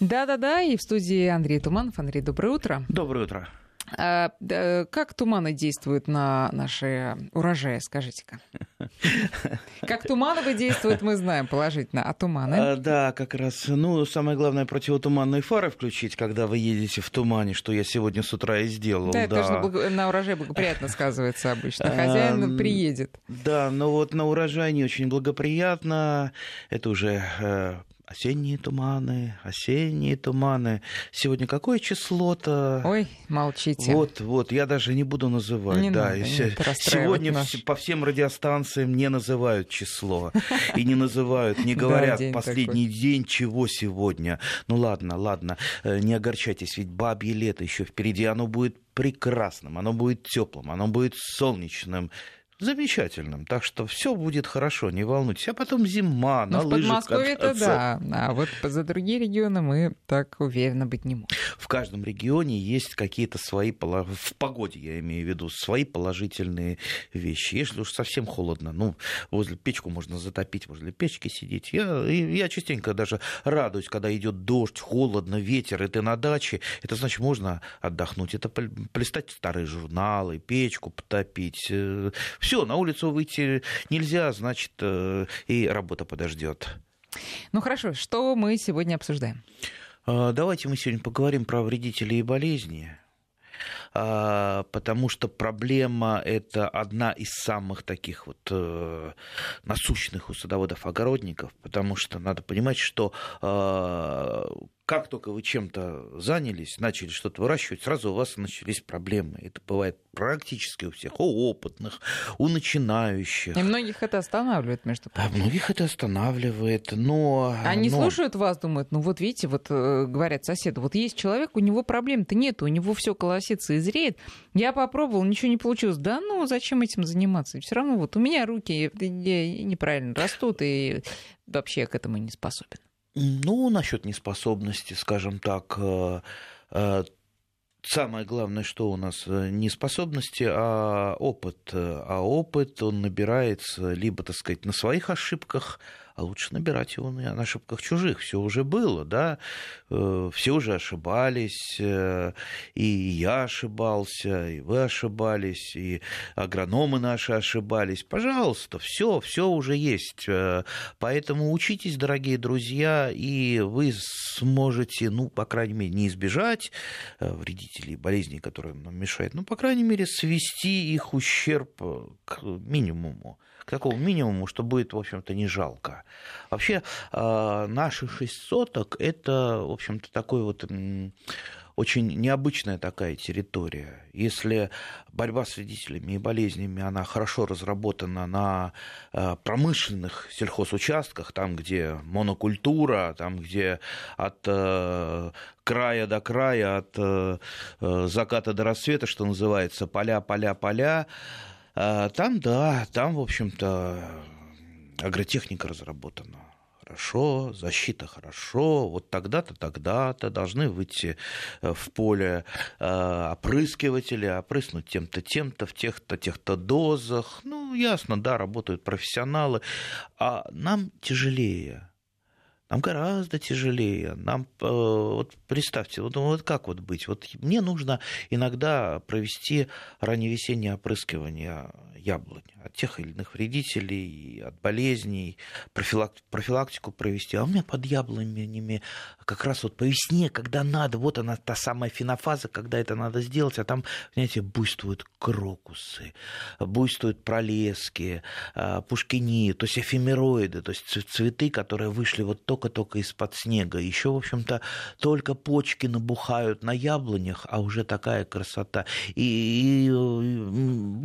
Да-да-да, и в студии Андрей Туманов. Андрей, доброе утро. Доброе утро. А, как туманы действуют на наши урожаи, скажите-ка? Как тумановые действуют, мы знаем положительно, а туманы? А, да, как раз. Ну, самое главное, противотуманные фары включить, когда вы едете в тумане, что я сегодня с утра и сделал. Да, это же на урожай благоприятно сказывается обычно. Хозяин приедет. Да, но вот на урожай не очень благоприятно. Это уже э, Осенние туманы, осенние туманы. Сегодня какое число-то? Ой, молчите. Вот, вот, я даже не буду называть. Не да, надо, не сегодня наш... по всем радиостанциям не называют число. И не называют, не говорят последний день, чего сегодня. Ну ладно, ладно, э, не огорчайтесь, ведь бабье лето еще впереди, оно будет прекрасным, оно будет теплым, оно будет солнечным замечательным. Так что все будет хорошо, не волнуйтесь. А потом зима, Но на в лыжах Подмосковье-то да, а вот за другие регионы мы так уверенно быть не можем. В каждом регионе есть какие-то свои, в погоде я имею в виду, свои положительные вещи. Если уж совсем холодно, ну, возле печку можно затопить, возле печки сидеть. Я, я частенько даже радуюсь, когда идет дождь, холодно, ветер, и ты на даче. Это значит, можно отдохнуть. Это полистать старые журналы, печку потопить. Э, все, на улицу выйти нельзя, значит, э, и работа подождет. Ну хорошо, что мы сегодня обсуждаем? А, давайте мы сегодня поговорим про вредители и болезни а, потому что проблема это одна из самых таких вот э, насущных у садоводов-огородников, потому что надо понимать, что а, как только вы чем-то занялись, начали что-то выращивать, сразу у вас начались проблемы. Это бывает практически у всех, у опытных, у начинающих. И многих это останавливает, между а прочим. А многих это останавливает, но... Они но... слушают вас, думают, ну вот видите, вот э, говорят соседу, вот есть человек, у него проблем-то нет, у него все колосится и зреет. Я попробовал, ничего не получилось. Да ну, зачем этим заниматься? Все равно вот у меня руки неправильно растут, и вообще к этому не способен. Ну, насчет неспособности, скажем так, э, э, самое главное, что у нас э, не способности, а опыт. А опыт, он набирается либо, так сказать, на своих ошибках, а лучше набирать его на ошибках чужих. Все уже было, да, э, все уже ошибались, э, и я ошибался, и вы ошибались, и агрономы наши ошибались. Пожалуйста, все, все уже есть. Э, поэтому учитесь, дорогие друзья, и вы сможете, ну, по крайней мере, не избежать вредителей, болезней, которые нам мешают, ну, по крайней мере, свести их ущерб к минимуму к такому минимуму, что будет, в общем-то, не жалко. Вообще, а, наши шесть соток – это, в общем-то, такой вот очень необычная такая территория. Если борьба с вредителями и болезнями, она хорошо разработана на а, промышленных сельхозучастках, там, где монокультура, там, где от а, края до края, от заката до рассвета, что называется, поля, поля, поля, там, да, там, в общем-то, агротехника разработана. Хорошо, защита хорошо, вот тогда-то, тогда-то должны выйти э, в поле э, опрыскиватели, опрыснуть тем-то, тем-то, в тех-то, тех-то дозах. Ну, ясно, да, работают профессионалы, а нам тяжелее нам гораздо тяжелее. Нам, э, вот представьте, вот, вот как вот быть? Вот мне нужно иногда провести ранневесеннее опрыскивание яблонь от тех или иных вредителей, от болезней, профилактику провести. А у меня под яблонями как раз вот по весне, когда надо, вот она та самая фенофаза, когда это надо сделать, а там, знаете, буйствуют крокусы, буйствуют пролески, а, пушкини, то есть эфемероиды, то есть цветы, которые вышли вот только-только из-под снега. Еще, в общем-то, только почки набухают на яблонях, а уже такая красота. И, и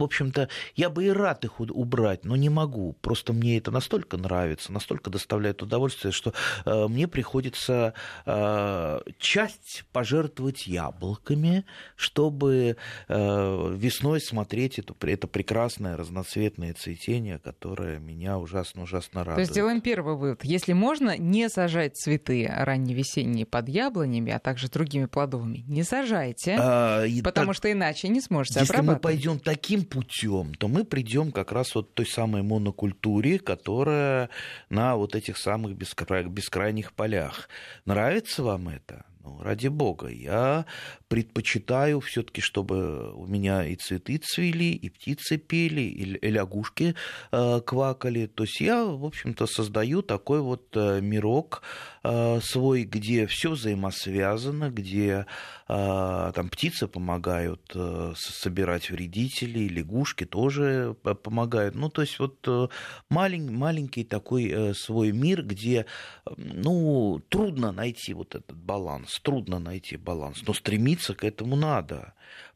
общем-то, я бы и рад их убрать, но не могу. Просто мне это настолько нравится, настолько доставляет удовольствие, что э, мне приходится э, часть пожертвовать яблоками, чтобы э, весной смотреть это, это прекрасное разноцветное цветение, которое меня ужасно-ужасно радует. То есть делаем первый вывод. Если можно, не сажать цветы ранневесенние под яблонями, а также другими плодовыми, не сажайте, а, потому так, что иначе не сможете если обрабатывать. Если мы пойдем таким путем, то мы придем как раз вот той самой монокультуре, которая на вот этих самых бескра... бескрайних полях. Нравится вам это? Ну, ради бога, я предпочитаю все-таки, чтобы у меня и цветы цвели, и птицы пели, и лягушки э, квакали. То есть я, в общем-то, создаю такой вот э, мирок свой, где все взаимосвязано, где э, там птицы помогают э, собирать вредителей, лягушки тоже помогают. Ну, то есть вот э, малень, маленький такой э, свой мир, где, ну, трудно найти вот этот баланс трудно найти баланс, но стремиться к этому надо.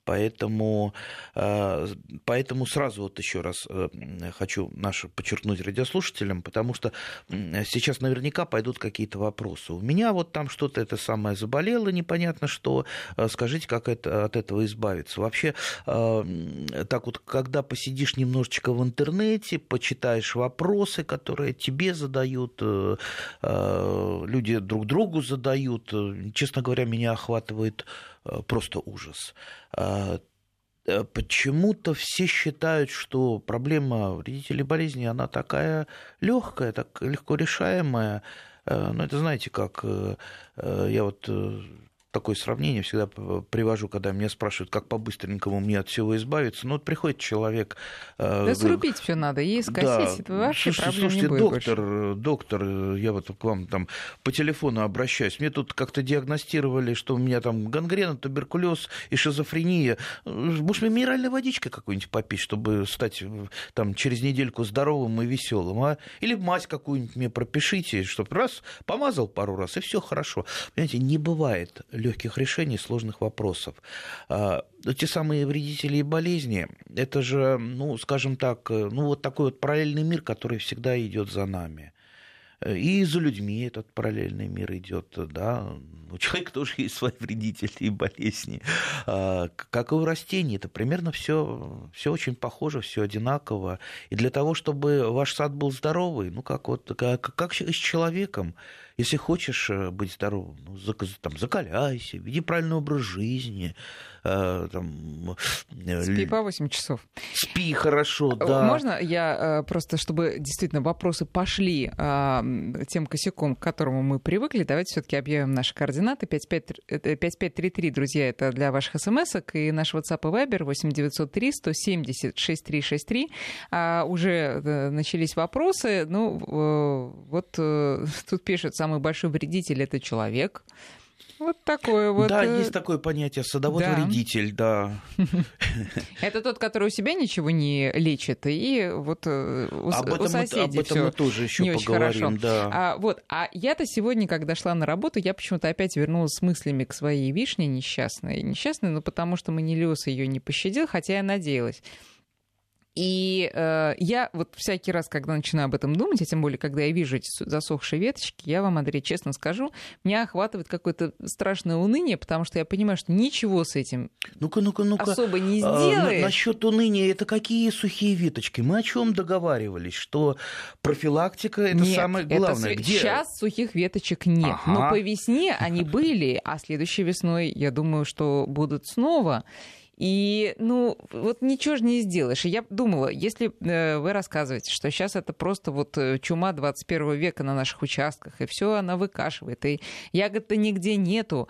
Поэтому, э, поэтому сразу вот еще раз э, хочу наше подчеркнуть радиослушателям, потому что сейчас наверняка пойдут какие-то вопросы. У меня вот там что-то это самое заболело, непонятно что. Э, скажите, как это, от этого избавиться? Вообще, так вот, когда посидишь немножечко в интернете, почитаешь вопросы, которые тебе задают, люди друг другу задают, честно говоря, меня охватывает просто ужас. А, э, почему-то все считают, что проблема вредителей болезни, она такая легкая, так легко решаемая. Э, ну, это знаете, как я вот такое сравнение всегда привожу, когда меня спрашивают, как по-быстренькому мне от всего избавиться. Ну, вот приходит человек... Э, да срубить все надо, и скосить, да, вообще слушайте, проблем слушайте, не будет доктор, больше. доктор, я вот к вам там по телефону обращаюсь, мне тут как-то диагностировали, что у меня там гангрена, туберкулез и шизофрения. Может, мне минеральной водичкой какую-нибудь попить, чтобы стать там через недельку здоровым и веселым, а? Или мазь какую-нибудь мне пропишите, чтобы раз помазал пару раз, и все хорошо. Понимаете, не бывает легких решений сложных вопросов. А, те самые вредители и болезни, это же, ну, скажем так, э, ну, вот такой вот параллельный мир, который всегда идет за нами. И за людьми этот параллельный мир идет, да. У человека тоже есть свои вредители и болезни. А, как и у растений, это примерно все, все очень похоже, все одинаково. И для того, чтобы ваш сад был здоровый, ну как вот как, как с человеком, если хочешь э, быть здоровым, ну, там, закаляйся, веди правильный образ жизни. Э, там, э, Спи по 8 часов. Спи хорошо, да. Можно я просто, чтобы действительно вопросы пошли а, тем косяком, к которому мы привыкли, давайте все таки объявим наши координаты. 5533, друзья, это для ваших смс и наш WhatsApp и Viber 8903 170 6363. А, уже начались вопросы. Ну, вот тут пишут, сам самый большой вредитель это человек. Вот такое вот. Да, э, есть такое понятие садовод-вредитель, да. Это тот, который у себя ничего не лечит, и вот э, у, соседей об этом мы тоже еще поговорим. Да. А, вот, а я-то сегодня, когда шла на работу, я почему-то опять вернулась с мыслями к своей вишне несчастной. Несчастной, ну потому что Манилиус ее не пощадил, хотя я надеялась. И э, я вот всякий раз, когда начинаю об этом думать, а тем более, когда я вижу эти засохшие веточки, я вам, Андрей, честно скажу, меня охватывает какое-то страшное уныние, потому что я понимаю, что ничего с этим ну-ка, ну-ка, ну-ка. особо не сделаешь. А, насчет уныния, это какие сухие веточки? Мы о чем договаривались? Что профилактика это нет, самое главное. Это Где? Сейчас сухих веточек нет. Ага. Но по весне они были, а следующей весной, я думаю, что будут снова. И, ну, вот ничего же не сделаешь. Я думала, если э, вы рассказываете, что сейчас это просто вот э, чума 21 века на наших участках, и все она выкашивает, и ягод-то нигде нету,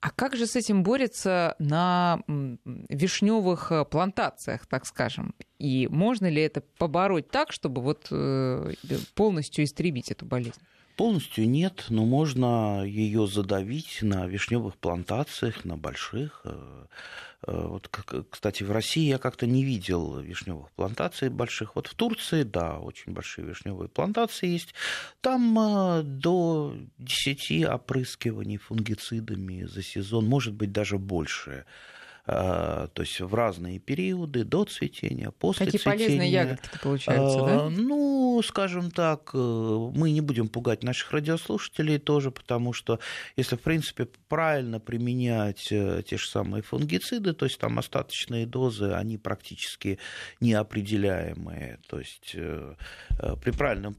а как же с этим борется на вишневых э, плантациях, так скажем? И можно ли это побороть так, чтобы вот полностью истребить эту болезнь? Полностью нет, но можно ее задавить на вишневых плантациях, на больших. Э, э, вот, кстати, в России я как-то не видел вишневых плантаций больших. Вот в Турции, да, очень большие вишневые плантации есть. Там э, до 10 опрыскиваний фунгицидами за сезон, может быть, даже больше. А, то есть в разные периоды, до цветения, после Какие цветения. полезные ягодки получаются, да? А, ну, скажем так, э, мы не будем пугать наших радиослушателей тоже, потому что если, в принципе, правильно применять э, те же самые фунгициды, то есть там остаточные дозы, они практически неопределяемые. То есть э, при правильном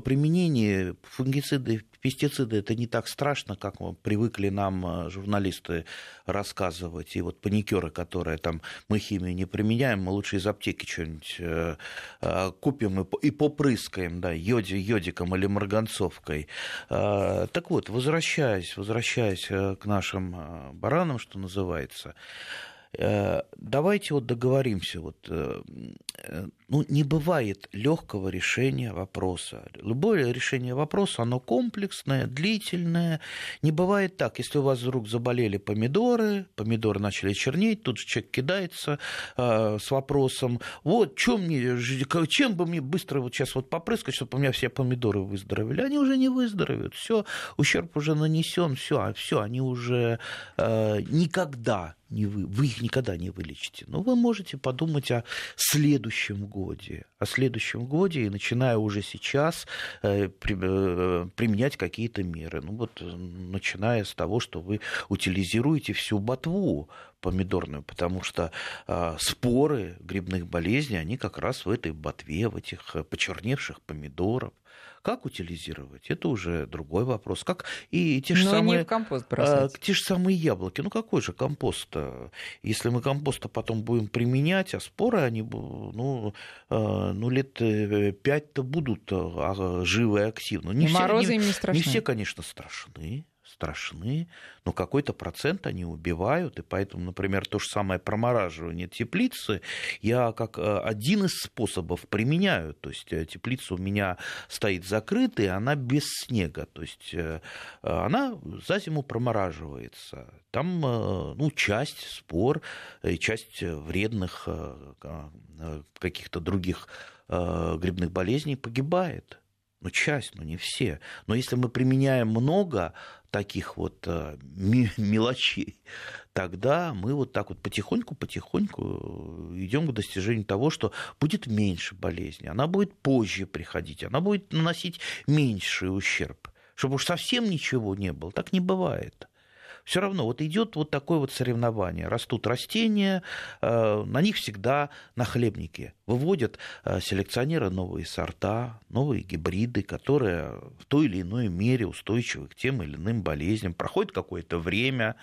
применении фунгициды, пестициды это не так страшно, как привыкли нам э, журналисты рассказывать. И вот паникеры, которые там мы химию не применяем, мы лучше из аптеки что-нибудь э, э, купим и, попрыскаем, да, йоди, йодиком или марганцовкой. Так вот, возвращаясь, возвращаясь к нашим баранам, что называется, давайте вот договоримся, вот, ну, не бывает легкого решения вопроса. Любое решение вопроса, оно комплексное, длительное. Не бывает так, если у вас вдруг заболели помидоры, помидоры начали чернеть, тут же человек кидается э, с вопросом, вот, чем, мне, чем бы мне быстро вот сейчас вот попрыскать, чтобы у меня все помидоры выздоровели. Они уже не выздоровеют, все, ущерб уже нанесен, все, а все, они уже э, никогда не вы, вы их никогда не вылечите. Но вы можете подумать о следующем годе, о следующем годе и начиная уже сейчас э, э, применять какие-то меры. Ну вот начиная с того, что вы утилизируете всю ботву помидорную, потому что э, споры грибных болезней, они как раз в этой ботве, в этих почерневших помидорах. Как утилизировать? Это уже другой вопрос. Как и те же Но самые, не в компост бросать. А, те же самые яблоки. Ну какой же компост? Если мы компоста потом будем применять, а споры они, ну, а, ну лет э, пять-то будут а, живы и активны. Не и все, морозы не, им не страшны. Не все, конечно, страшны страшны, но какой-то процент они убивают, и поэтому, например, то же самое промораживание теплицы. Я как э, один из способов применяю, то есть э, теплица у меня стоит закрытая, она без снега, то есть э, она за зиму промораживается, там ну, часть спор, часть вредных каких-то других грибных болезней погибает. Ну, часть, но не все. Но если мы применяем много таких вот э, мелочей, тогда мы вот так вот потихоньку-потихоньку идем к достижению того, что будет меньше болезни, она будет позже приходить, она будет наносить меньший ущерб. Чтобы уж совсем ничего не было, так не бывает все равно вот идет вот такое вот соревнование. Растут растения, э, на них всегда нахлебники. Выводят э, селекционеры новые сорта, новые гибриды, которые в той или иной мере устойчивы к тем или иным болезням. Проходит какое-то время,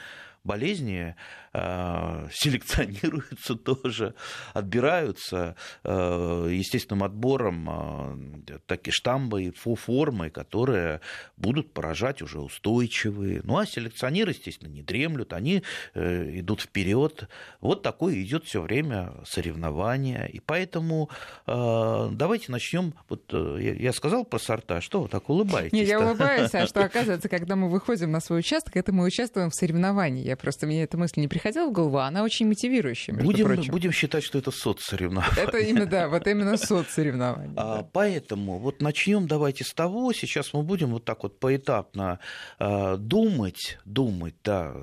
болезни э, селекционируются тоже, отбираются э, естественным отбором э, такие штамбы и формы, которые будут поражать уже устойчивые. Ну а селекционеры, естественно, не дремлют, они идут вперед. Вот такое идет все время соревнование. И поэтому давайте начнем. Вот я сказал про сорта, что вы так улыбаетесь? Нет, я улыбаюсь, а что оказывается, когда мы выходим на свой участок, это мы участвуем в соревновании. Я просто мне эта мысль не приходила в голову, а она очень мотивирующая. Будем, прочим. будем считать, что это соцсоревнование. Это именно, да, вот именно соцсоревнование. А, Поэтому вот начнем давайте с того, сейчас мы будем вот так вот поэтапно а, думать, думать, да,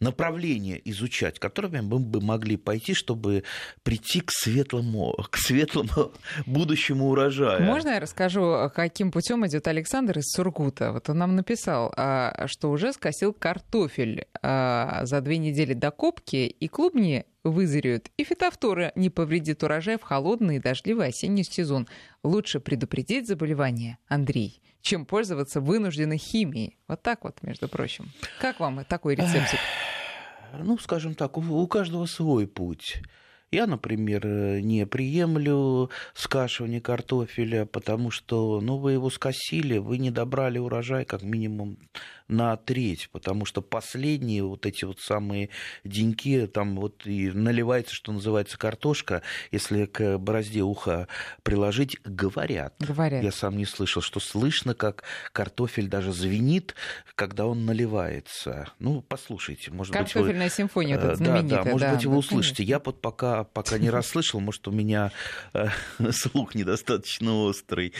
направления изучать, которыми мы бы могли пойти, чтобы прийти к светлому, к светлому будущему урожаю. Можно я расскажу, каким путем идет Александр из Сургута? Вот он нам написал, а, что уже скосил картофель а, за две недели до копки, и клубни вызреют, и фитофтора не повредит урожай в холодный и дождливый осенний сезон. Лучше предупредить заболевание, Андрей, чем пользоваться вынужденной химией. Вот так вот, между прочим. Как вам такой рецептик? Ну, скажем так, у каждого свой путь. Я, например, не приемлю скашивание картофеля, потому что ну, вы его скосили, вы не добрали урожай как минимум на треть, потому что последние вот эти вот самые деньки, там вот и наливается, что называется, картошка, если к борозде уха приложить, говорят. Говорят. Я сам не слышал, что слышно, как картофель даже звенит, когда он наливается. Ну, послушайте, может быть... Картофельная вы... симфония эта знаменитая. Да, да, может да, быть, вы услышите. Я вот пока, пока не расслышал, может, у меня э, слух недостаточно острый.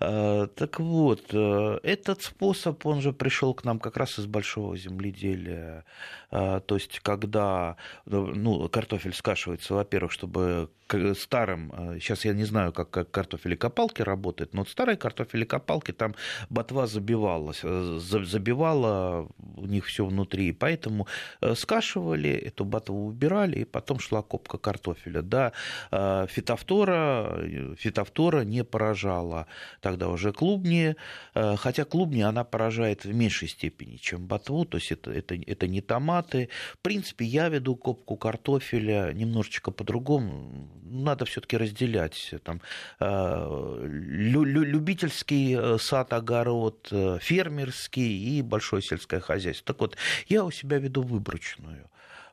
Э, так вот, э, этот способ, он же пришел к нам нам как раз из большого земледелия. То есть, когда ну, картофель скашивается, во-первых, чтобы старым, сейчас я не знаю, как, как картофелекопалки работают, но вот старые картофелекопалки, там ботва забивалась, забивала у них все внутри, поэтому скашивали, эту ботву убирали, и потом шла копка картофеля. Да, фитофтора, фитофтора не поражала тогда уже клубни, хотя клубни она поражает в меньшей степени, чем ботву, то есть это, это, это не томаты. В принципе, я веду копку картофеля немножечко по-другому. Надо все-таки разделять. Там, э, лю, любительский э, сад, огород, э, фермерский и большое сельское хозяйство. Так вот, я у себя веду выборочную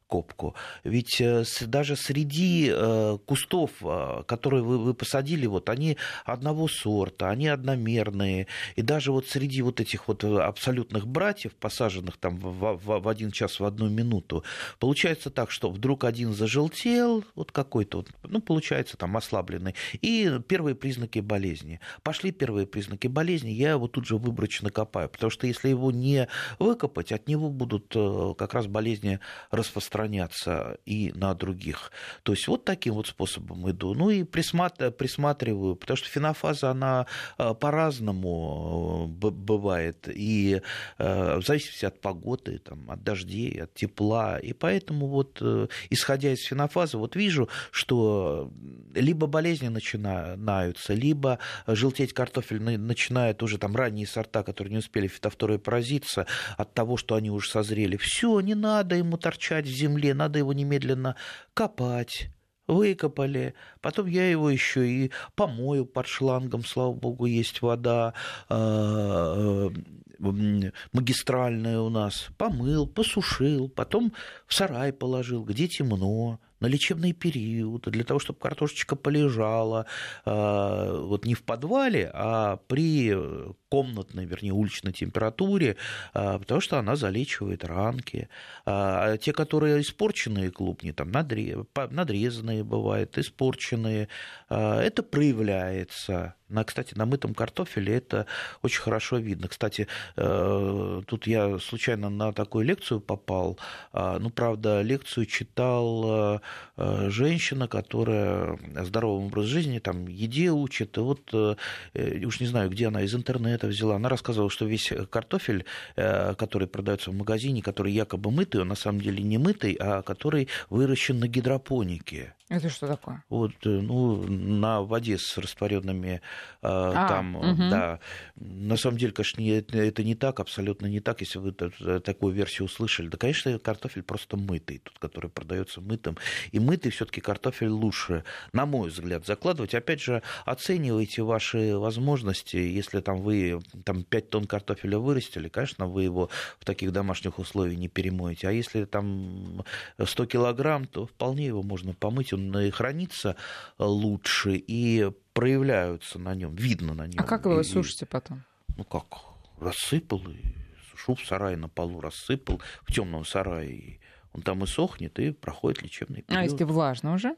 копку. Ведь э, даже среди э, кустов, э, которые вы, вы посадили, вот они одного сорта, они одномерные. И даже вот среди вот этих вот абсолютных братьев, посаженных там в, один час, в одну минуту, получается так, что вдруг один зажелтел, вот какой-то, ну, получается там ослабленный, и первые признаки болезни. Пошли первые признаки болезни, я его тут же выборочно копаю, потому что если его не выкопать, от него будут как раз болезни распространяться распространяться и на других. То есть вот таким вот способом иду. Ну и присматриваю, потому что фенофаза, она э, по-разному э, бывает, и э, в зависимости от погоды, там, от дождей, от тепла. И поэтому вот, исходя из фенофазы, вот вижу, что либо болезни начинаются, либо желтеть картофель начинает уже там ранние сорта, которые не успели фитофторой поразиться от того, что они уже созрели. Все, не надо ему торчать в земле надо его немедленно копать, выкопали, потом я его еще и помою под шлангом, слава богу, есть вода а, магистральная у нас, помыл, посушил, потом в сарай положил, где темно, на лечебный период, для того, чтобы картошечка полежала, а, вот не в подвале, а при комнатной, вернее, уличной температуре, а, потому что она залечивает ранки. А те, которые испорченные клубни, там надрезанные бывают, испорченные, это проявляется на, кстати, на мытом картофеле это очень хорошо видно. Кстати, э, тут я случайно на такую лекцию попал. Ну, правда, лекцию читал э, женщина, которая здоровым образ жизни, там, еде учит. И вот, э, уж не знаю, где она из интернета взяла, она рассказывала, что весь картофель, который продается в магазине, который якобы мытый, он на самом деле не мытый, а который выращен на гидропонике. Это что такое? Вот, ну, на воде с растворенными а, там, угу. да. На самом деле, конечно, это, это не так, абсолютно не так, если вы такую версию услышали. Да, конечно, картофель просто мытый, тот, который продается мытым. И мытый все-таки картофель лучше, на мой взгляд, закладывать. Опять же, оценивайте ваши возможности. Если там вы там, 5 тонн картофеля вырастили, конечно, вы его в таких домашних условиях не перемоете. А если там 100 килограмм, то вполне его можно помыть, он хранится лучше, и проявляются на нем, видно на нем. А как вы его сушите потом? Ну как, рассыпал и сушу в сарае на полу, рассыпал в темном сарае. Он там и сохнет, и проходит лечебный период. А если влажно уже?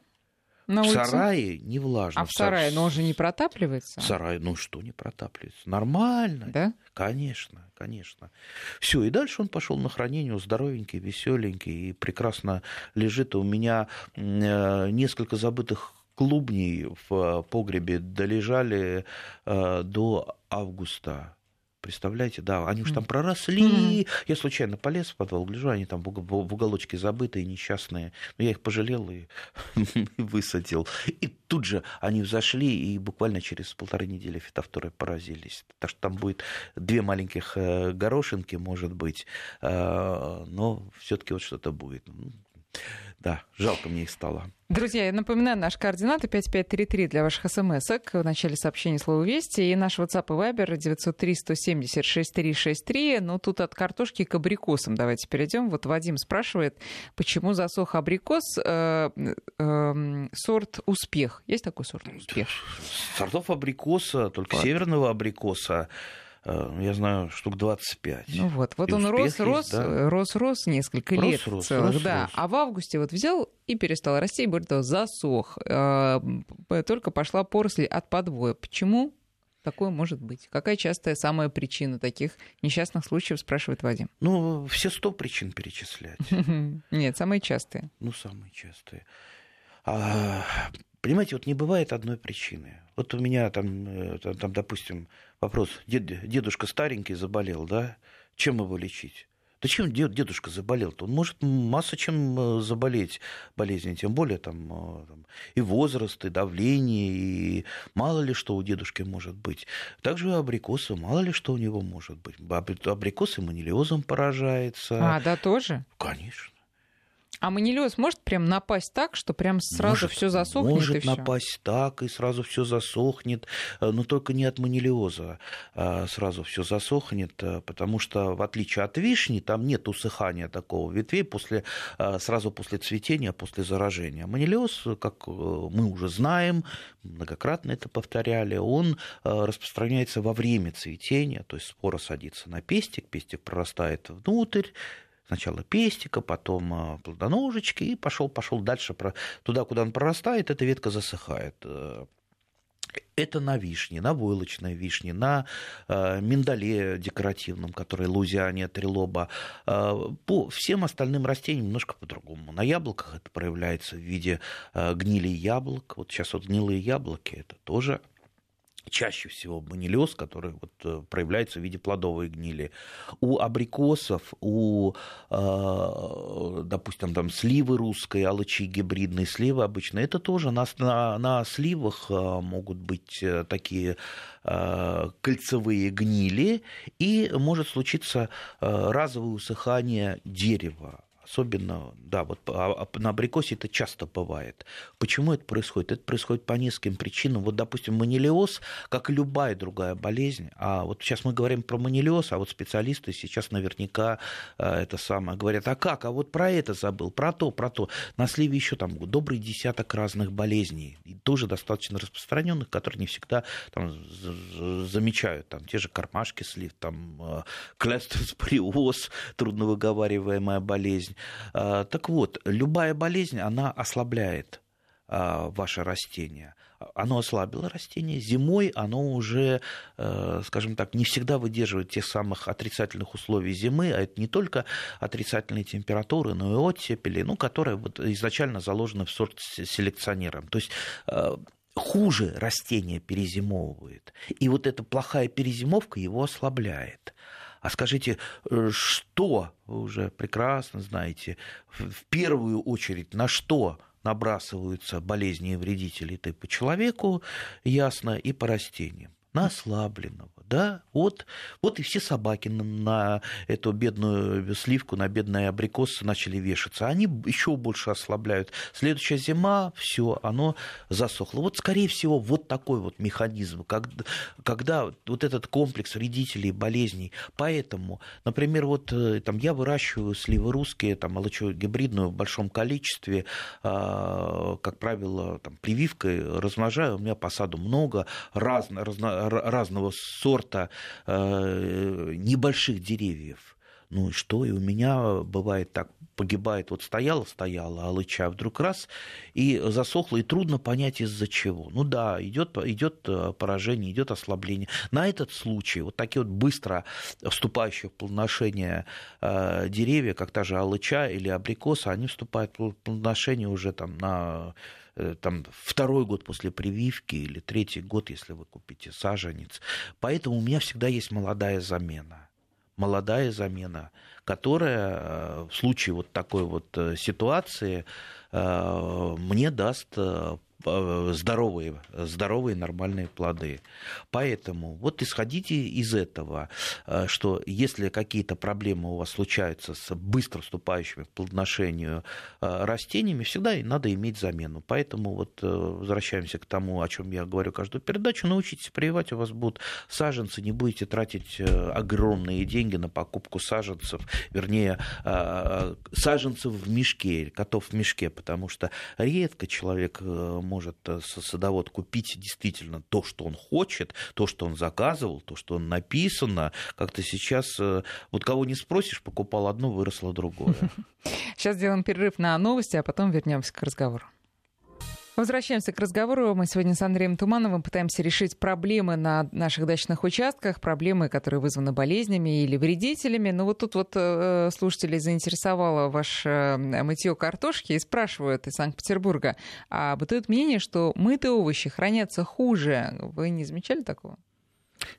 На в улице? сарае не влажно. А в сарае, но он же не протапливается? В сарае, ну что не протапливается? Нормально. Да? Конечно, конечно. Все, и дальше он пошел на хранение, здоровенький, веселенький, и прекрасно лежит. у меня э, несколько забытых клубней в э, погребе долежали э, до августа. Представляете, да, они уж там проросли. Mm-hmm. Я случайно полез в подвал, гляжу, они там в уголочке забытые, несчастные. Но я их пожалел и высадил. И тут же они взошли, и буквально через полторы недели фитофторы поразились. Так что там будет две маленьких э, горошинки, может быть, но все-таки вот что-то будет. Да, жалко мне их стало. Друзья, я напоминаю, наш координаты 5533 для ваших смс В начале сообщения слово «Вести» и наш WhatsApp и Viber 903-170-6363. Ну, тут от картошки к абрикосам давайте перейдем. Вот Вадим спрашивает, почему засох абрикос э, э, сорт «Успех». Есть такой сорт «Успех»? Сортов абрикоса, только вот. северного абрикоса, я знаю, штук 25. Ну вот, вот и он рос, есть, рос, да? рос, рос несколько рос, лет рос, целых, рос, да. Рос. А в августе вот взял и перестал расти, и более того, засох. Э, только пошла поросль от подвоя. Почему? такое может быть? Какая частая самая причина таких несчастных случаев, спрашивает Вадим. Ну, все сто причин перечислять. Нет, самые частые. Ну, самые частые. А, понимаете, вот не бывает одной причины. Вот у меня там, э, там, там допустим, вопрос. Дед, дедушка старенький заболел, да? Чем его лечить? Да чем дедушка заболел-то? Он может масса чем э, заболеть болезни, тем более там, э, там и возраст, и давление, и мало ли что у дедушки может быть. Также абрикосы, мало ли что у него может быть. Абрикосы манилиозом поражается. А, да, тоже? Конечно. А манилиоз может прям напасть так, что прям сразу все засохнет? Может и всё? напасть так, и сразу все засохнет, э, но только не от манилиоза а сразу все засохнет, э, потому что в отличие от вишни, там нет усыхания такого ветвей после, э, сразу после цветения, после заражения. Манилиоз, как мы уже знаем, многократно это повторяли, он распространяется во время цветения, то есть спора садится на пестик, пестик прорастает внутрь, Сначала пестика, потом а, плодоножечки, и пошел, пошел дальше туда, куда он прорастает, эта ветка засыхает. Э, это на вишне, на войлочной вишне, на э, миндале декоративном, который лузиане, трилоба. Э, по всем остальным растениям немножко по-другому. На яблоках это проявляется в виде э, гнили яблок. Вот сейчас вот гнилые яблоки, это тоже чаще всего манилиоз, который вот э, проявляется в виде плодовой гнили. У абрикосов, у, э, допустим, там сливы русской, алычи гибридные сливы обычно, это тоже на, на, на сливах э, могут быть такие кольцевые гнили, и может случиться разовое усыхание дерева Особенно, да, вот а, а на абрикосе это часто бывает. Почему это происходит? Это происходит по нескольким причинам. Вот, допустим, манилиоз, как и любая другая болезнь, а вот сейчас мы говорим про манилиоз, а вот специалисты сейчас наверняка а, это самое говорят, а как, а вот про это забыл, про то, про то. На сливе еще там добрый десяток разных болезней, и тоже достаточно распространенных, которые не всегда там, замечают. Там те же кармашки слив, там клестерспориоз, трудновыговариваемая болезнь, так вот, любая болезнь, она ослабляет а, ваше растение. Оно ослабило растение, зимой оно уже, э, скажем так, не всегда выдерживает тех самых отрицательных условий зимы, а это не только отрицательные температуры, но и оттепели, ну, которые вот изначально заложены в сорт селекционером. То есть э, хуже растение перезимовывает. И вот эта плохая перезимовка его ослабляет. А скажите, э, что, вы уже прекрасно знаете, в первую очередь на что набрасываются болезни и вредители? И по человеку, ясно, и по растениям. На ослабленного да, вот, вот и все собаки на, эту бедную сливку, на бедные абрикосы начали вешаться. Они еще больше ослабляют. Следующая зима, все, оно засохло. Вот, скорее всего, вот такой вот механизм, когда, когда вот этот комплекс вредителей, болезней. Поэтому, например, вот э, там я выращиваю сливы русские, там, алычу гибридную в большом количестве, а, как правило, там, прививкой размножаю, у меня посаду много разно, разно, разного сорта сорта э, небольших деревьев. Ну и что? И у меня бывает так, погибает, вот стояла, стояла алыча, вдруг раз, и засохла, и трудно понять из-за чего. Ну да, идет, идет э, поражение, идет ослабление. На этот случай вот такие вот быстро вступающие в плодоношение э, деревья, как та же алыча или абрикоса, они вступают в плодоношение уже там на там, второй год после прививки или третий год, если вы купите саженец. Поэтому у меня всегда есть молодая замена. Молодая замена, которая э, в случае вот такой вот э, ситуации мне даст Э, здоровые, здоровые нормальные плоды. Поэтому вот исходите из этого, э, что если какие-то проблемы у вас случаются с быстро вступающими в плодоношению э, растениями, всегда надо иметь замену. Поэтому вот возвращаемся к тому, о чем я говорю каждую передачу, научитесь прививать, у вас будут саженцы, не будете тратить огромные деньги на покупку саженцев, вернее, саженцев в мешке, котов в мешке, потому что редко человек может э, садовод купить действительно то, что он хочет, то, что он заказывал, то, что написано. Как-то сейчас, э, вот кого не спросишь, покупал одно, выросло другое. Сейчас сделаем перерыв на новости, а потом вернемся к разговору. Возвращаемся к разговору. Мы сегодня с Андреем Тумановым пытаемся решить проблемы на наших дачных участках, проблемы, которые вызваны болезнями или вредителями. Но вот тут вот э, слушателей заинтересовало ваше э, мытье картошки и спрашивают из Санкт-Петербурга, а бытует мнение, что мытые овощи хранятся хуже. Вы не замечали такого?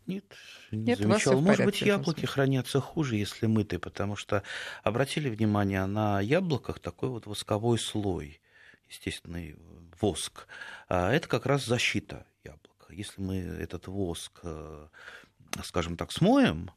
Нет, не Нет, замечал. Может быть, яблоки хранятся хуже, если мытые, потому что обратили внимание на яблоках такой вот восковой слой естественный воск, а это как раз защита яблока. Если мы этот воск, э, скажем так, смоем,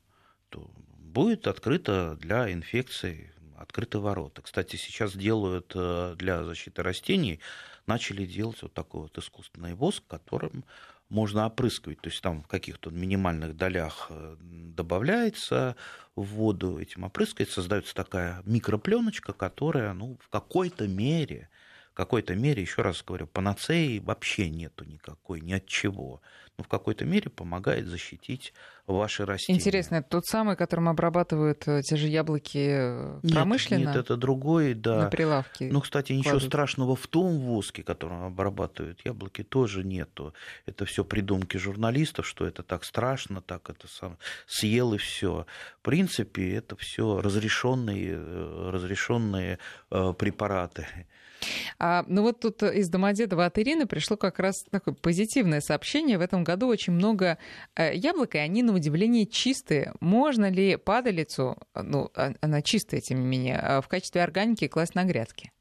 то будет открыто для инфекции открыты ворота. Кстати, сейчас делают э, для защиты растений, начали делать вот такой вот искусственный воск, которым можно опрыскивать, то есть там в каких-то минимальных долях э, добавляется в воду, этим опрыскивается, создается такая микропленочка, которая ну, в какой-то мере какой-то мере, еще раз говорю, панацеи вообще нету никакой, ни от чего. Но в какой-то мере помогает защитить ваши растения. Интересно, это тот самый, которым обрабатывают э, те же яблоки э, промышленно? Нет, нет это другой, да. На прилавке Ну, кстати, ничего кладут. страшного в том воске, которым обрабатывают яблоки, тоже нету. Это все придумки журналистов, что это так страшно, так это сам съел и все. В принципе, это все разрешенные, э, разрешенные препараты. А, ну вот тут из Домодедова от Ирины пришло как раз такое позитивное сообщение. В этом году очень много э, яблок, и они, на удивление, чистые. Можно ли падалицу, ну, а, она чистая, тем не менее, а, в качестве органики класть на грядки?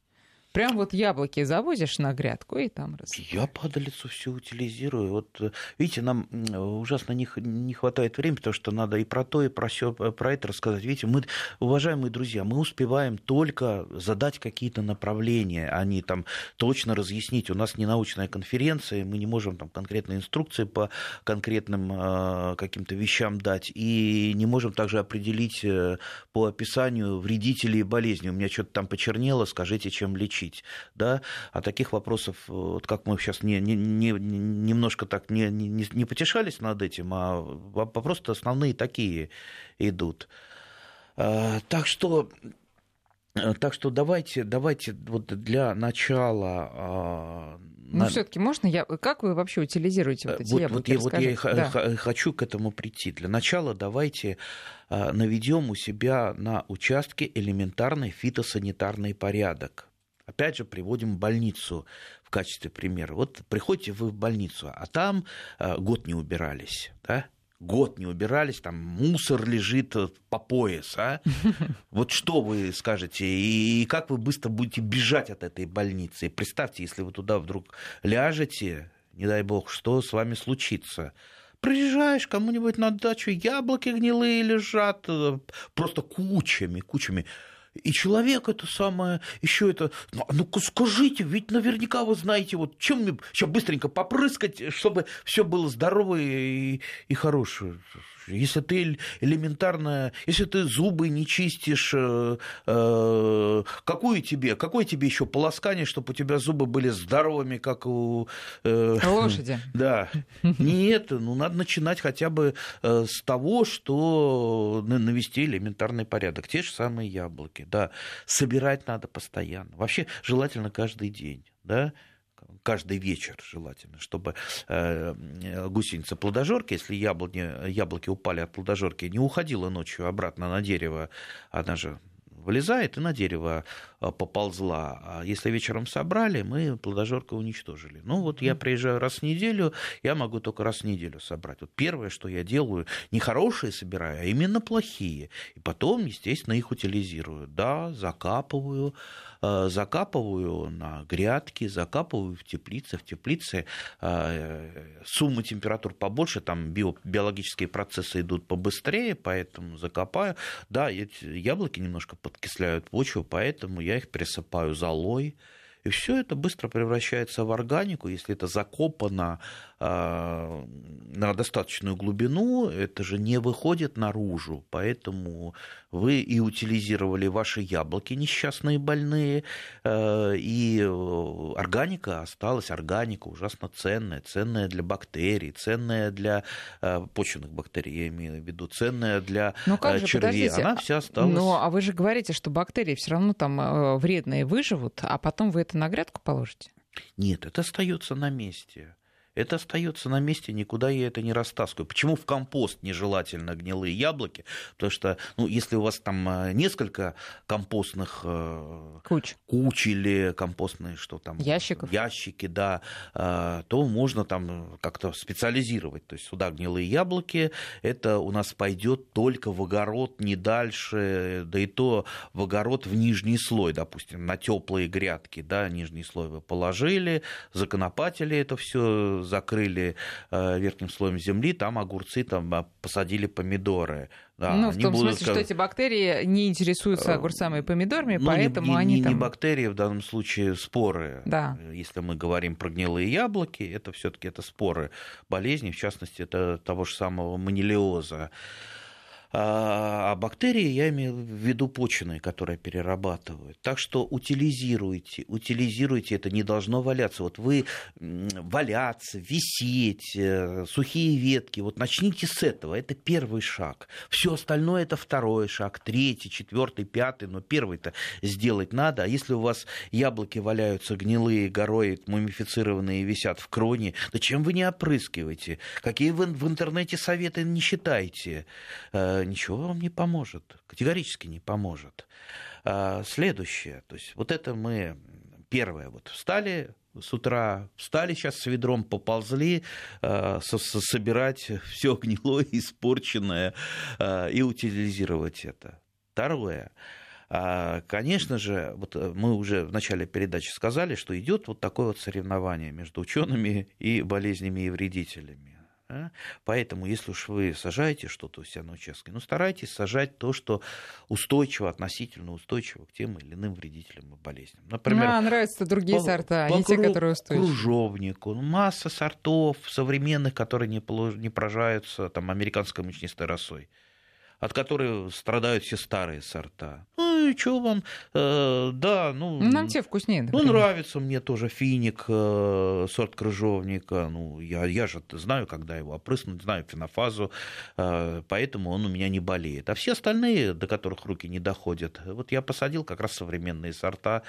Прям вот яблоки завозишь на грядку и там раз. Я падалицу все утилизирую. Вот э, видите, нам ужасно не, не хватает времени, потому что надо и про то, и про все, э, про это рассказать. Видите, мы, уважаемые друзья, мы успеваем только задать какие-то направления, а не там точно разъяснить. У нас не научная конференция, мы не можем там конкретные инструкции по конкретным э, каким-то вещам дать, и не можем также определить э, по описанию вредителей и болезни. У меня что-то там почернело, скажите, чем лечить учить, да, а таких вопросов, вот как мы сейчас не, не, не, немножко так не, не, не потешались над этим, а просто основные такие идут. А, так что так что давайте, давайте вот для начала. А, ну, на... все-таки можно я. Как вы вообще утилизируете вот эти вот, яблоки? Вот, вот я да. хочу к этому прийти. Для начала давайте а, наведем у себя на участке элементарный фитосанитарный порядок. Опять же, приводим больницу в качестве примера. Вот приходите вы в больницу, а там э, год не убирались, да? Год не убирались, там мусор лежит по пояс, а? Вот что вы скажете, и как вы быстро будете бежать от этой больницы? И представьте, если вы туда вдруг ляжете, не дай бог, что с вами случится? приезжаешь кому-нибудь на дачу, яблоки гнилые лежат, э, просто кучами, кучами. И человек это самое, еще это, ну, ну скажите, ведь наверняка вы знаете, вот чем мне сейчас быстренько попрыскать, чтобы все было здоровое и, и хорошее. Если ты элементарно, если ты зубы не чистишь, э, э, какую тебе, какое тебе еще полоскание, чтобы у тебя зубы были здоровыми, как у э, лошади? Да. Нет, ну надо начинать хотя бы с того, что навести элементарный порядок. Те же самые яблоки, да. Собирать надо постоянно. Вообще желательно каждый день, да каждый вечер желательно, чтобы э, гусеница плодожорки, если яблони, яблоки упали от плодожорки, не уходила ночью обратно на дерево, она же вылезает и на дерево а, поползла. А если вечером собрали, мы плодожорка уничтожили. Ну вот я приезжаю раз в неделю, я могу только раз в неделю собрать. Вот первое, что я делаю, не хорошие собираю, а именно плохие. И потом, естественно, их утилизирую. Да, закапываю, закапываю на грядки, закапываю в теплице. В теплице сумма температур побольше, там био, биологические процессы идут побыстрее, поэтому закопаю. Да, яблоки немножко подкисляют почву, поэтому я их присыпаю золой. И все это быстро превращается в органику, если это закопано на достаточную глубину, это же не выходит наружу, поэтому вы и утилизировали ваши яблоки несчастные, больные, а, и органика осталась, органика ужасно ценная, ценная для бактерий, ценная для а, почвенных бактерий, я имею в виду, ценная для Но ну как же, червей, она вся осталась. Ну, а вы же говорите, что бактерии все равно там вредные выживут, а потом вы это на грядку положите? Нет, это остается на месте это остается на месте, никуда я это не растаскиваю. Почему в компост нежелательно гнилые яблоки? Потому что, ну, если у вас там э, несколько компостных э, куч, куч или компостные, что там, Ящиков. ящики, да, э, то можно там как-то специализировать. То есть сюда гнилые яблоки, это у нас пойдет только в огород, не дальше, да и то в огород в нижний слой, допустим, на теплые грядки, да, нижний слой вы положили, законопатили это все закрыли э, верхним слоем земли, там огурцы, там а, посадили помидоры. Да, ну, в том будут... смысле, что эти бактерии не интересуются э, огурцами и помидорами, ну, поэтому не, они не, там... Не бактерии, в данном случае споры. Да. Если мы говорим про гнилые яблоки, это все таки это споры болезни, в частности, это того же самого манилиоза. А, а бактерии я имею в виду почные, которые перерабатывают. Так что утилизируйте, утилизируйте, это не должно валяться. Вот вы валяться, висеть, э, сухие ветки, вот начните с этого, это первый шаг. Все остальное это второй шаг, третий, четвертый, пятый, но первый-то сделать надо. А если у вас яблоки валяются гнилые, горой, мумифицированные, висят в кроне, да чем вы не опрыскиваете? Какие вы в интернете советы не считайте? Э, ничего вам не поможет, категорически не поможет. А, следующее, то есть вот это мы первое, вот встали с утра, встали сейчас с ведром, поползли э, со, со, собирать все гнилое, испорченное э, и утилизировать это. Второе. Конечно же, вот мы уже в начале передачи сказали, что идет вот такое вот соревнование между учеными и болезнями и вредителями. А? Поэтому, если уж вы сажаете что-то у себя на участке, ну, старайтесь сажать то, что устойчиво, относительно устойчиво к тем или иным вредителям и болезням. Например, а, нравятся другие по, сорта, по не те, которые устойчивы. Кружовнику, ну, масса сортов современных, которые не, не поражаются там, американской мучнистой росой от которой страдают все старые сорта. Ну и что вам, э, да, ну... Нам те вкуснее. Например. Ну, нравится мне тоже финик, э, сорт крыжовника. Ну, я, я же знаю, когда его опрыснуть, знаю фенофазу, э, поэтому он у меня не болеет. А все остальные, до которых руки не доходят, вот я посадил как раз современные сорта,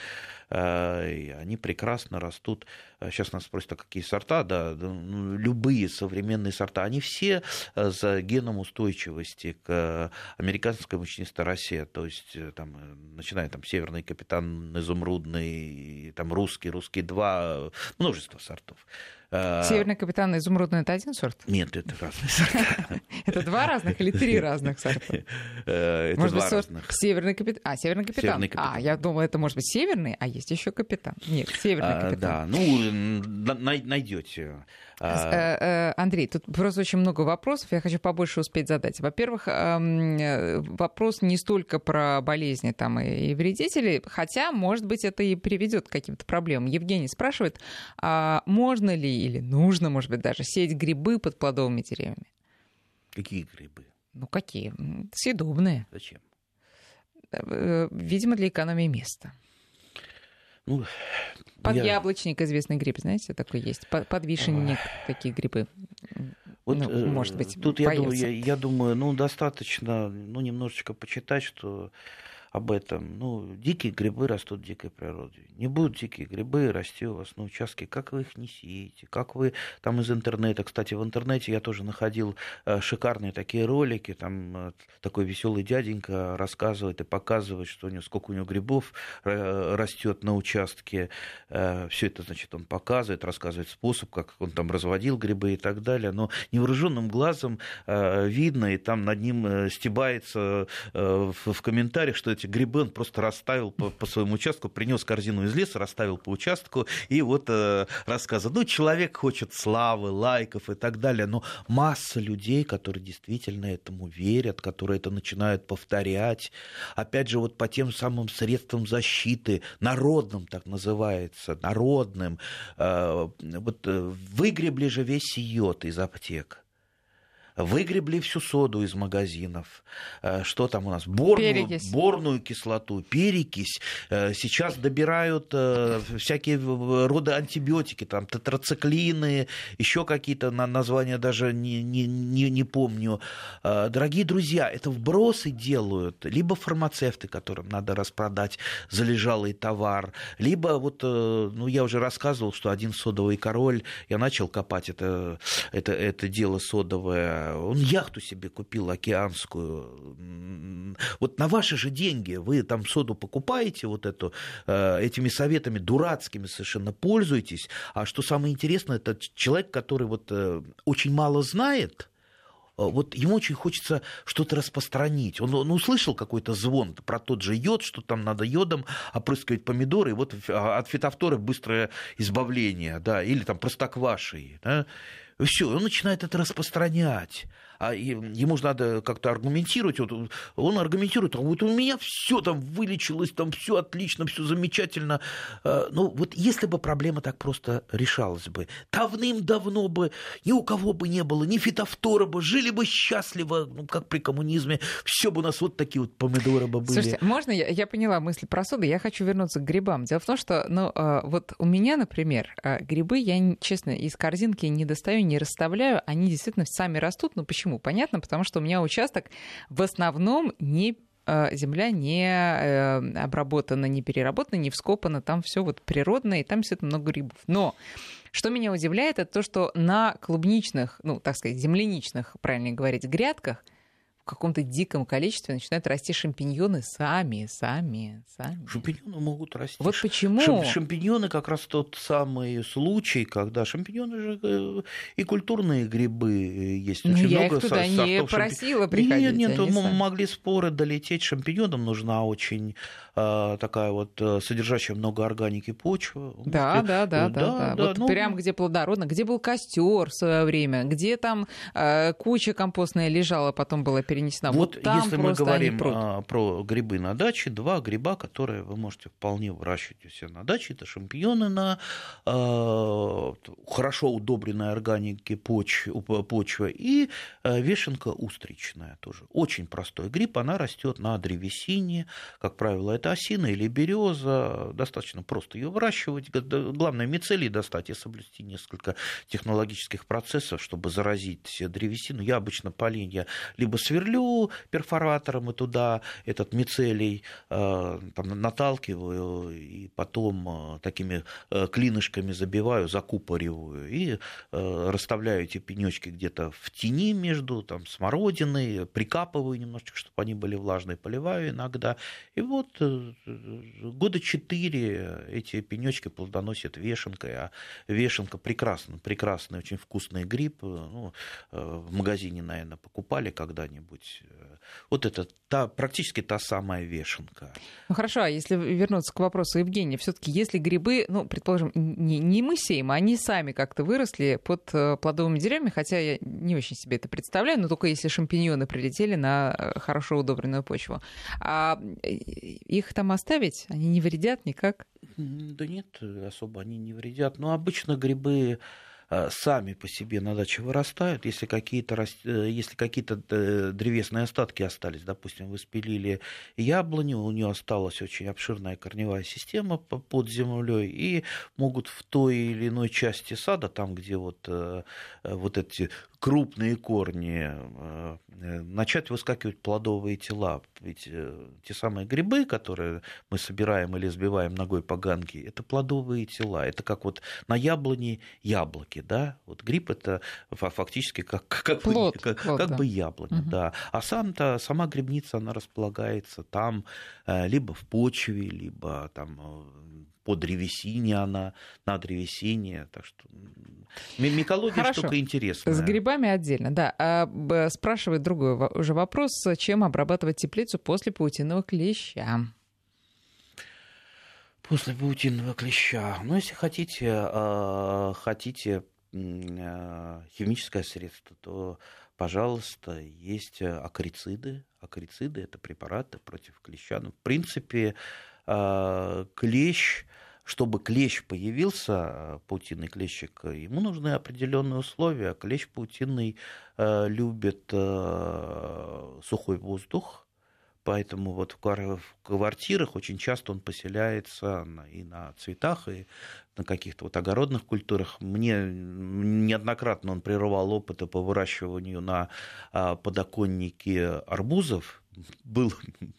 э, они прекрасно растут. Сейчас нас спросят, а какие сорта? Да, ну, любые современные сорта, они все э, за геном устойчивости к американская мучнистая Россия, то есть э, там, э, начиная там северный капитан изумрудный, там русский, русский два, множество сортов. А, Северный капитан изумрудный это один сорт? Нет, это разные сорта. Это два разных или три разных сорта? Э, может быть, сорт Северный капитан. А, северный капитан. А, я думала, это может быть северный, а есть еще капитан. Нет, северный а, капитан. Да, ну, найдете. А. Э, э, Андрей, тут просто очень много вопросов, я хочу побольше успеть задать. Во-первых, вопрос не столько про болезни там и вредители, хотя, может быть, это и приведет к каким-то проблемам. Евгений спрашивает, а можно ли или нужно, может быть, даже сеять грибы под плодовыми деревьями? Какие грибы? Ну, какие? Съедобные. Зачем? Э, видимо, для экономии места. Ну, Подъяблочник, я... известный гриб, знаете, такой есть. Подвишенник, такие грибы. Вот, ну, э, может быть, тут я думаю, я, я думаю, ну, достаточно, ну, немножечко почитать, что об этом. Ну, дикие грибы растут в дикой природе. Не будут дикие грибы расти у вас на участке. Как вы их не сеете? Как вы там из интернета... Кстати, в интернете я тоже находил э, шикарные такие ролики. Там э, такой веселый дяденька рассказывает и показывает, что у него, сколько у него грибов э, растет на участке. Все это, значит, он показывает, рассказывает способ, как он там разводил грибы и так далее. Но невооруженным глазом видно, и там над ним стебается в комментариях, что эти грибы он просто расставил по, по своему участку, принес корзину из леса, расставил по участку и вот э, рассказывает. Ну, человек хочет славы, лайков и так далее, но масса людей, которые действительно этому верят, которые это начинают повторять. Опять же, вот по тем самым средствам защиты, народным так называется, народным. Э, вот э, выгребли же весь йод из аптек выгребли всю соду из магазинов. Э, что там у нас? Борную, борную кислоту, перекись. Э, сейчас добирают э, всякие роды антибиотики, там тетрациклины, еще какие-то названия даже не, не, не, не помню. Дорогие друзья, это вбросы делают либо фармацевты, которым надо распродать залежалый товар, либо вот, ну, я уже рассказывал, что один содовый король, я начал копать это, это, это дело содовое, он яхту себе купил океанскую. Вот на ваши же деньги вы там соду покупаете, вот эту, э, этими советами дурацкими совершенно пользуетесь. А что самое интересное, это человек, который вот э, очень мало знает, э, вот ему очень хочется что-то распространить. Он, он услышал какой-то звон про тот же йод, что там надо йодом опрыскивать помидоры, и вот а, от фитофторы быстрое избавление, да, или там простоквашей, да, все, он начинает это распространять а ему же надо как-то аргументировать. Вот он аргументирует, а вот у меня все там вылечилось, там все отлично, все замечательно. А, ну, вот если бы проблема так просто решалась бы, давным-давно бы ни у кого бы не было, ни фитофтора бы, жили бы счастливо, ну, как при коммунизме, все бы у нас вот такие вот помидоры бы были. Слушайте, можно я, я поняла мысли про соду, я хочу вернуться к грибам. Дело в том, что, ну, а, вот у меня, например, а, грибы я, честно, из корзинки не достаю, не расставляю, они действительно сами растут, но почему? Почему? Понятно, потому что у меня участок в основном не э, земля не э, обработана, не переработана, не вскопана, там все вот природное, и там действительно много грибов. Но что меня удивляет, это то, что на клубничных, ну, так сказать, земляничных, правильно говорить, грядках в каком-то диком количестве начинают расти шампиньоны сами, сами, сами. Шампиньоны могут расти. Вот почему? шампиньоны как раз тот самый случай, когда шампиньоны же э, и культурные грибы э, есть ну, очень я много. Их туда не просила приходить. Нет, нет, могли споры долететь. Шампиньонам нужна очень такая вот содержащая много органики почва. Да, да, да, да, да. да. Вот ну... прям где плодородно, где был костер в свое время, где там э, куча компостная лежала, потом была перенесена. Вот, вот там если мы говорим а, про грибы на даче, два гриба, которые вы можете вполне выращивать у себя на даче, это шампиньоны на э, хорошо удобренной органике поч, почвы и э, вешенка устричная тоже. Очень простой гриб, она растет на древесине, как правило, это осина или береза, достаточно просто ее выращивать. Главное, мицелий достать и соблюсти несколько технологических процессов, чтобы заразить древесину. Я обычно поленья либо сверлю, перфоратором и туда этот мицелий э, там, наталкиваю и потом э, такими э, клинышками забиваю, закупориваю и расставляю эти пенечки где-то в тени между там, смородиной, прикапываю немножечко, чтобы они были влажные, поливаю иногда. И вот года четыре эти пенечки плодоносят вешенкой, а вешенка прекрасный, прекрасный, очень вкусный гриб. Ну, в магазине, наверное, покупали когда-нибудь. Э, вот это та, практически та самая вешенка. Ну хорошо, а если вернуться к вопросу Евгения, все-таки если грибы, ну, предположим, не, не мы сеем, а они сами как-то выросли под э, плодовыми деревьями, хотя я не очень себе это представляю, но только если шампиньоны прилетели на э, хорошо удобренную почву. А их там оставить, они не вредят никак? Да нет, особо они не вредят. Но обычно грибы Э, сами по себе на даче вырастают. Если какие-то, э, если какие-то э, древесные остатки остались, допустим, вы спилили яблоню, у нее осталась очень обширная корневая система под землей, и могут в той или иной части сада, там, где вот, вот эти крупные корни, э, начать выскакивать плодовые тела. Ведь э, те самые грибы, которые мы собираем или сбиваем ногой по ганке, это плодовые тела. Это как вот на яблоне яблоки, да? Вот гриб это фактически как, как, плод, бы, как, плод, как да. бы яблоня, угу. да. А сам-то, сама грибница, она располагается там э, либо в почве, либо там по древесине она, на древесине. Так что микология Хорошо. штука интересная. С грибами отдельно, да. А, спрашивает другой уже вопрос. Чем обрабатывать теплицу после паутинного клеща? После паутинного клеща. Ну, если хотите, а, хотите а, химическое средство, то, пожалуйста, есть акарициды. Акарициды – это препараты против клеща. Ну, в принципе, клещ чтобы клещ появился, паутинный клещик, ему нужны определенные условия. Клещ паутинный любит сухой воздух, Поэтому вот в квартирах очень часто он поселяется и на цветах, и на каких-то вот огородных культурах. Мне неоднократно он прерывал опыты по выращиванию на подоконнике арбузов, был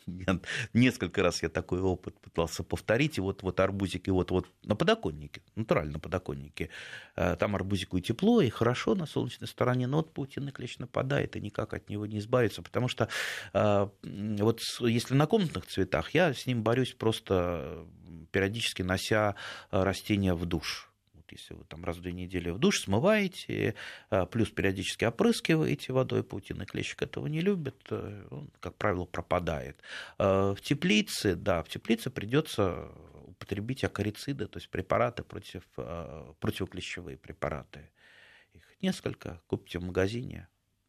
несколько раз я такой опыт пытался повторить, и вот, вот арбузики вот, вот на подоконнике, натурально на подоконнике, э, там арбузику и тепло, и хорошо на солнечной стороне, но вот паутинный клещ нападает, и никак от него не избавиться, потому что э, вот если на комнатных цветах, я с ним борюсь просто периодически нося растения в душ если вы там раз в две недели в душ смываете, а, плюс периодически опрыскиваете водой, паутинный клещик этого не любит, э, он, как правило, пропадает. А, в теплице, да, в теплице придется употребить акарициды, то есть препараты против, а, противоклещевые препараты. Их несколько, купите в магазине,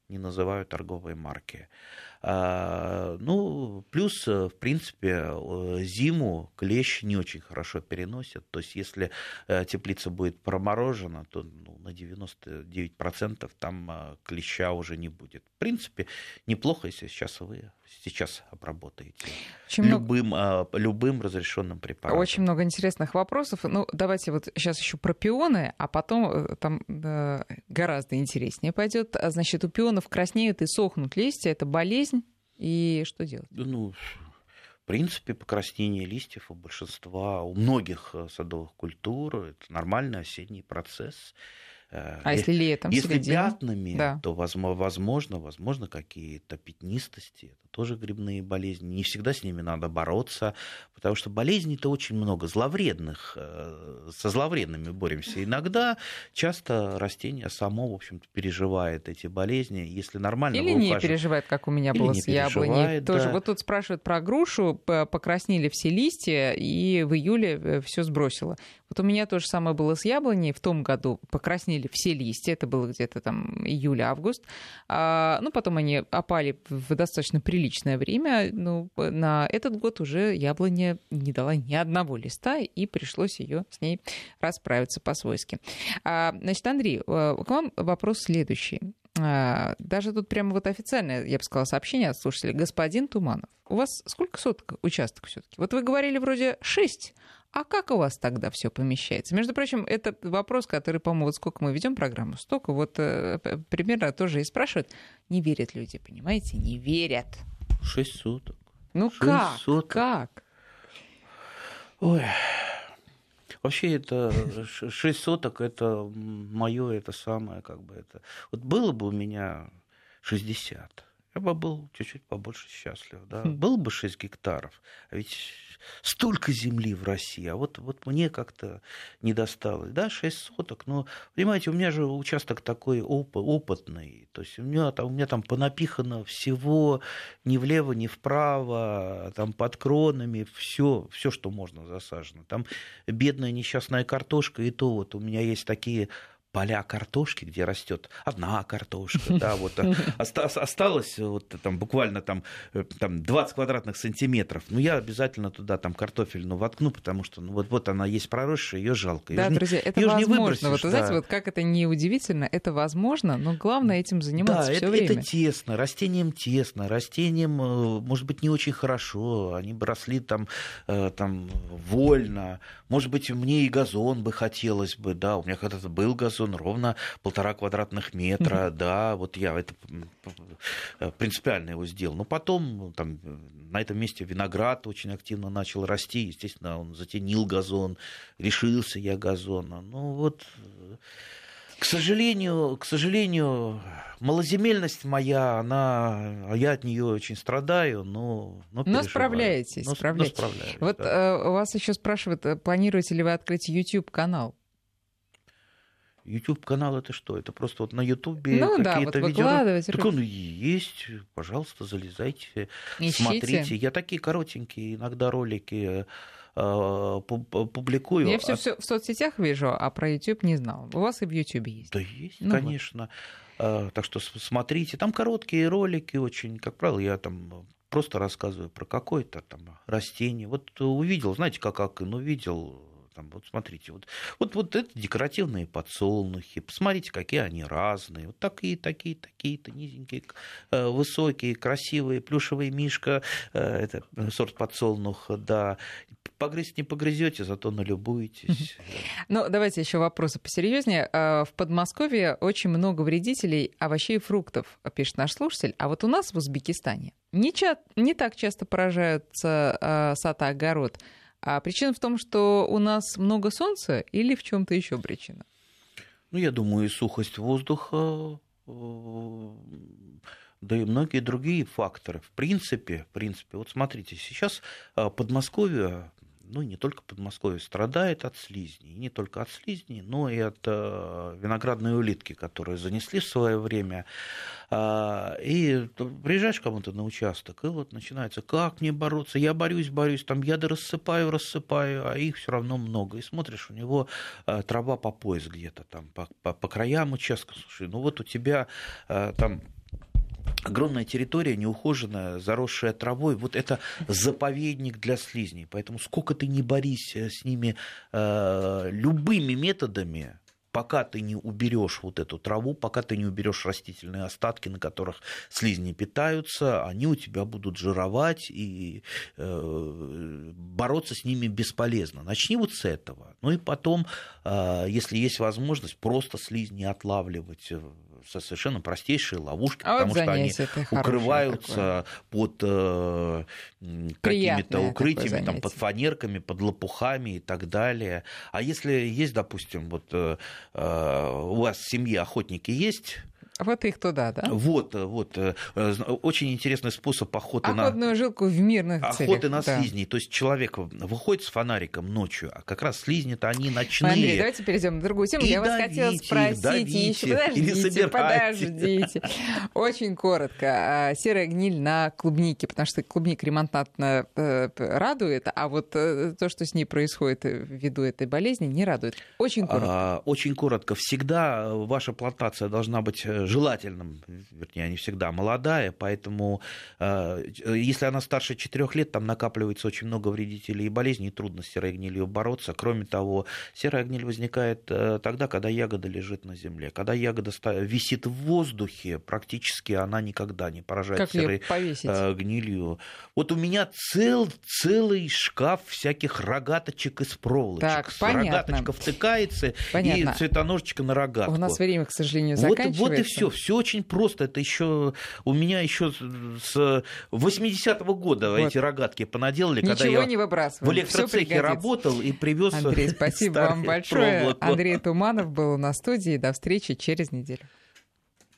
не называю торговые марки. А, ну, плюс, э, в принципе, э, зиму клещ не очень хорошо переносит. То есть, если э, теплица будет проморожена, то ну, на 99% там клеща уже не будет. В принципе, неплохо, если сейчас вы сейчас обработаете очень любым, много... любым разрешенным препаратом. Очень много интересных вопросов. Ну, давайте вот сейчас еще про пионы, а потом там гораздо интереснее пойдет. Значит, у пионов краснеют и сохнут листья. Это болезнь и что делать? Ну, в принципе, покраснение листьев у большинства, у многих э, садовых культур это нормальный осенний процесс. А если летом? Если пятнами, да. то возможно, возможно какие-то пятнистости. Это тоже грибные болезни. Не всегда с ними надо бороться, потому что болезней-то очень много, зловредных. Э, со зловредными боремся. Иногда часто растение само, в общем-то, переживает эти болезни. Если нормально Или не переживает, как у меня Или было с яблоней. Да. Тоже. Вот тут спрашивают про грушу. Покраснели все листья, и в июле э, все сбросило. Вот у меня то же самое было с яблоней. В том году покраснели все листья. Это было где-то там июль-август. А, ну, потом они опали в достаточно приличное время. Ну, на этот год уже яблоня не дала ни одного листа, и пришлось ее с ней расправиться по-свойски. А, значит, Андрей, э, к вам вопрос следующий. А, даже тут прямо вот официальное, я бы сказала, сообщение от слушателя. Господин Туманов, у вас сколько соток участков все-таки? Вот вы говорили вроде шесть, а как у вас тогда все помещается? Между прочим, это вопрос, который, по-моему, вот сколько мы ведем программу, столько вот э, примерно тоже и спрашивают. Не верят люди, понимаете? Не верят. Шесть суток. Ну Шесть как? Суток. Как? Ой. Вообще это шесть соток, это мое, это самое, как бы это. Вот было бы у меня 60, я бы был чуть-чуть побольше счастлив. Да? Хм. Было бы 6 гектаров, а ведь столько земли в России, а вот, вот мне как-то не досталось. Да, 6 соток, но, понимаете, у меня же участок такой оп- опытный, то есть у меня, там, у меня там понапихано всего ни влево, ни вправо, там под кронами, все, все, что можно засажено. Там бедная несчастная картошка, и то вот у меня есть такие поля картошки, где растет одна картошка, да, вот э, осталось вот там буквально там, э, там 20 квадратных сантиметров, ну я обязательно туда там картофель ну, воткну, потому что ну, вот, вот она есть проросшая, ее жалко. Да, её друзья, это возможно. Вот, да. знаете, вот как это не удивительно, это возможно, но главное этим заниматься да, все время. это тесно, растениям тесно, растениям, э, может быть, не очень хорошо, они бы росли там, там вольно, может быть, мне и газон бы хотелось бы, да, у меня когда-то был газон, он ровно полтора квадратных метра, да, вот я это принципиально его сделал. Но потом ну, там, на этом месте виноград очень активно начал расти, естественно, он затенил газон, решился я газона. Ну вот, к сожалению, к сожалению, малоземельность моя, она, я от нее очень страдаю, но, но, но справляетесь, но, справляетесь. Но справляюсь, вот да. э, вас еще спрашивают, э, планируете ли вы открыть YouTube канал? YouTube канал это что? Это просто вот на YouTube ну, какие-то да, вот видео. Так он есть, пожалуйста, залезайте, Ищите. смотрите. Я такие коротенькие иногда ролики э, публикую. Я все, все в соцсетях вижу, а про YouTube не знал. У вас и в YouTube есть. Да есть, ну конечно. Вот. Так что смотрите, там короткие ролики очень, как правило, я там просто рассказываю про какое-то там растение. Вот увидел, знаете, как, как ну, увидел Там, вот смотрите, вот, вот, вот это декоративные подсолнухи. Посмотрите, какие они разные. Вот такие, такие, такие-то низенькие, э, высокие, красивые, плюшевый мишка, э, это сорт подсолнух, да. Погрызть не погрызете, зато налюбуетесь. Ну, давайте еще вопросы посерьезнее. В Подмосковье очень много вредителей овощей и фруктов, пишет наш слушатель. А вот у нас в Узбекистане не, ча- не так часто поражаются э, сад и огород. А причина в том, что у нас много солнца или в чем-то еще причина? Ну, я думаю, и сухость воздуха, э, да и многие другие факторы. В принципе, в принципе, вот смотрите, сейчас э, Подмосковье ну, не только Подмосковье страдает от слизней, и не только от слизней, но и от э, виноградной улитки, которые занесли в свое время. А, и приезжаешь кому-то на участок, и вот начинается, как мне бороться, я борюсь, борюсь, там яды рассыпаю, рассыпаю, а их все равно много. И смотришь, у него э, трава по пояс где-то там, по, по, по краям участка, слушай, ну вот у тебя э, там огромная территория, неухоженная, заросшая травой. Вот это заповедник для слизней. Поэтому сколько ты не борись э, с ними э, любыми методами, пока ты не уберешь вот эту траву, пока ты не уберешь растительные остатки, на которых слизни питаются, они у тебя будут жировать, и э, бороться с ними бесполезно. Начни вот с этого. Ну и потом, э, если есть возможность, просто слизни отлавливать совершенно простейшие ловушки, а потому вот что они укрываются такое. под э, какими-то укрытиями, там, под фанерками, под лопухами и так далее. А если есть, допустим, вот э, э у вас в семье охотники есть, вот их туда, да? Вот, вот. Э, очень интересный способ охоты Охотную на... Охотную жилку в мирных охоты целях. Охоты на да. слизней. То есть человек выходит с фонариком ночью, а как раз слизни-то они ночные. Андрей, давайте перейдем на другую тему. И Я давите, вас хотела спросить давите, еще. Подождите, подождите. Очень коротко. А, серая гниль на клубнике, потому что клубника ремонтантно э, радует, а вот э, то, что с ней происходит ввиду этой болезни, не радует. Очень коротко. А, очень коротко. Всегда ваша плантация должна быть желательным, вернее, не всегда молодая, поэтому э, если она старше 4 лет, там накапливается очень много вредителей и болезней, и трудно с серой гнилью бороться. Кроме того, серая гниль возникает э, тогда, когда ягода лежит на земле. Когда ягода висит в воздухе, практически она никогда не поражает как серой э, гнилью. Вот у меня цел, целый шкаф всяких рогаточек из проволочек. Так, понятно. Рогаточка втыкается, понятно. и цветоножечка на рогатку. У нас время, к сожалению, заканчивается. Вот, вот и все, все очень просто. Это еще у меня еще с 80-го года вот. эти рогатки понаделали, Ничего когда я не в электроцехе работал и привез. Андрей, спасибо вам большое. Проволоку. Андрей Туманов был на студии. До встречи через неделю.